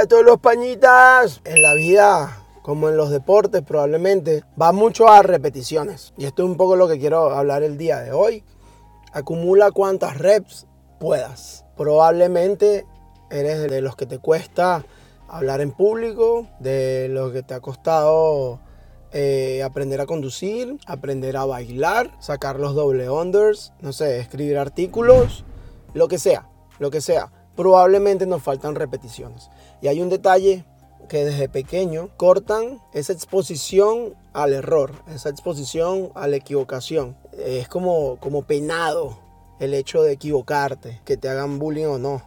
a todos los pañitas. En la vida, como en los deportes probablemente, va mucho a repeticiones. Y esto es un poco lo que quiero hablar el día de hoy. Acumula cuantas reps puedas. Probablemente eres de los que te cuesta hablar en público, de los que te ha costado eh, aprender a conducir, aprender a bailar, sacar los doble unders, no sé, escribir artículos, lo que sea, lo que sea. Probablemente nos faltan repeticiones. Y hay un detalle que desde pequeño cortan esa exposición al error, esa exposición a la equivocación. Es como, como penado el hecho de equivocarte, que te hagan bullying o no.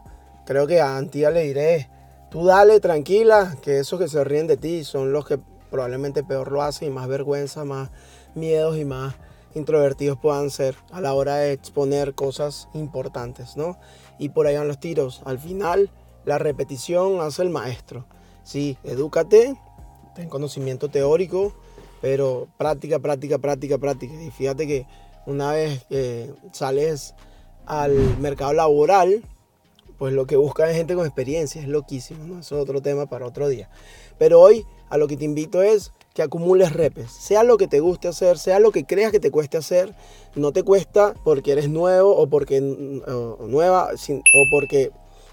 Creo que a Antía le diré, tú dale tranquila, que esos que se ríen de ti son los que probablemente peor lo hacen y más vergüenza, más miedos y más introvertidos puedan ser a la hora de exponer cosas importantes, ¿no? Y por ahí van los tiros. Al final, la repetición hace el maestro. Sí, edúcate, ten conocimiento teórico, pero práctica, práctica, práctica, práctica. Y fíjate que una vez que sales al mercado laboral, pues lo que busca es gente con experiencia, es loquísimo, ¿no? Eso es otro tema para otro día. Pero hoy a lo que te invito es que acumules repes, sea lo que te guste hacer, sea lo que creas que te cueste hacer, no te cuesta porque eres nuevo o porque nueva o porque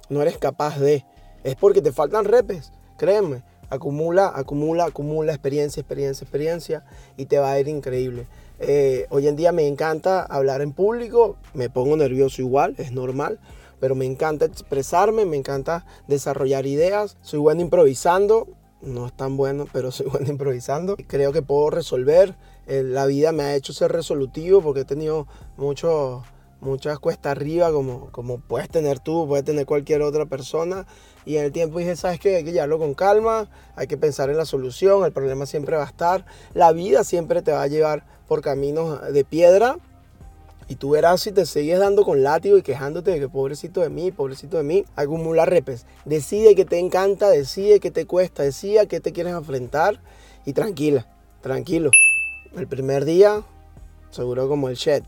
no eres capaz de, es porque te faltan repes, créeme, acumula, acumula, acumula experiencia, experiencia, experiencia y te va a ir increíble. Eh, hoy en día me encanta hablar en público, me pongo nervioso igual, es normal, pero me encanta expresarme, me encanta desarrollar ideas, soy bueno improvisando, no es tan bueno, pero soy bueno improvisando. Creo que puedo resolver. Eh, la vida me ha hecho ser resolutivo porque he tenido mucho, muchas cuestas arriba, como, como puedes tener tú, puedes tener cualquier otra persona. Y en el tiempo dije, ¿sabes qué? Hay que llevarlo con calma, hay que pensar en la solución, el problema siempre va a estar. La vida siempre te va a llevar por caminos de piedra, y tú verás si te sigues dando con látigo y quejándote de que pobrecito de mí, pobrecito de mí, acumula repes. Decide que te encanta, decide que te cuesta, decide a qué te quieres enfrentar y tranquila, tranquilo. El primer día, seguro como el shed.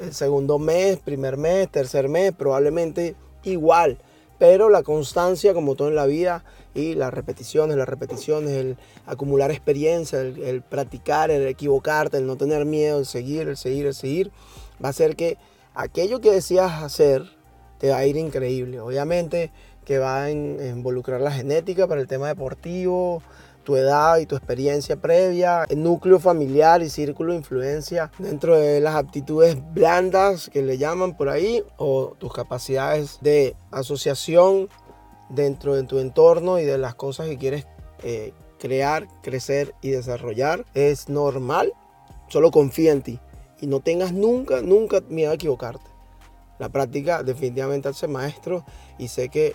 El segundo mes, primer mes, tercer mes, probablemente igual. Pero la constancia, como todo en la vida, y las repeticiones, las repeticiones, el acumular experiencia, el, el practicar, el equivocarte, el no tener miedo, el seguir, el seguir, el seguir va a ser que aquello que decías hacer te va a ir increíble. Obviamente que va a involucrar la genética para el tema deportivo, tu edad y tu experiencia previa, el núcleo familiar y círculo de influencia dentro de las aptitudes blandas que le llaman por ahí o tus capacidades de asociación dentro de tu entorno y de las cosas que quieres eh, crear, crecer y desarrollar. Es normal, solo confía en ti y no tengas nunca, nunca miedo a equivocarte. La práctica definitivamente hace maestro y sé que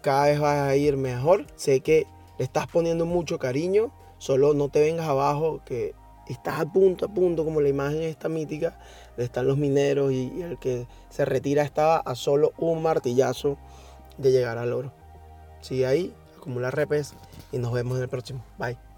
cada vez vas a ir mejor. Sé que le estás poniendo mucho cariño. Solo no te vengas abajo que estás a punto, a punto, como la imagen esta mítica de están los mineros y, el que se retira estaba a solo un martillazo de llegar al oro. Sigue ahí, acumula repes y nos vemos en el próximo. Bye.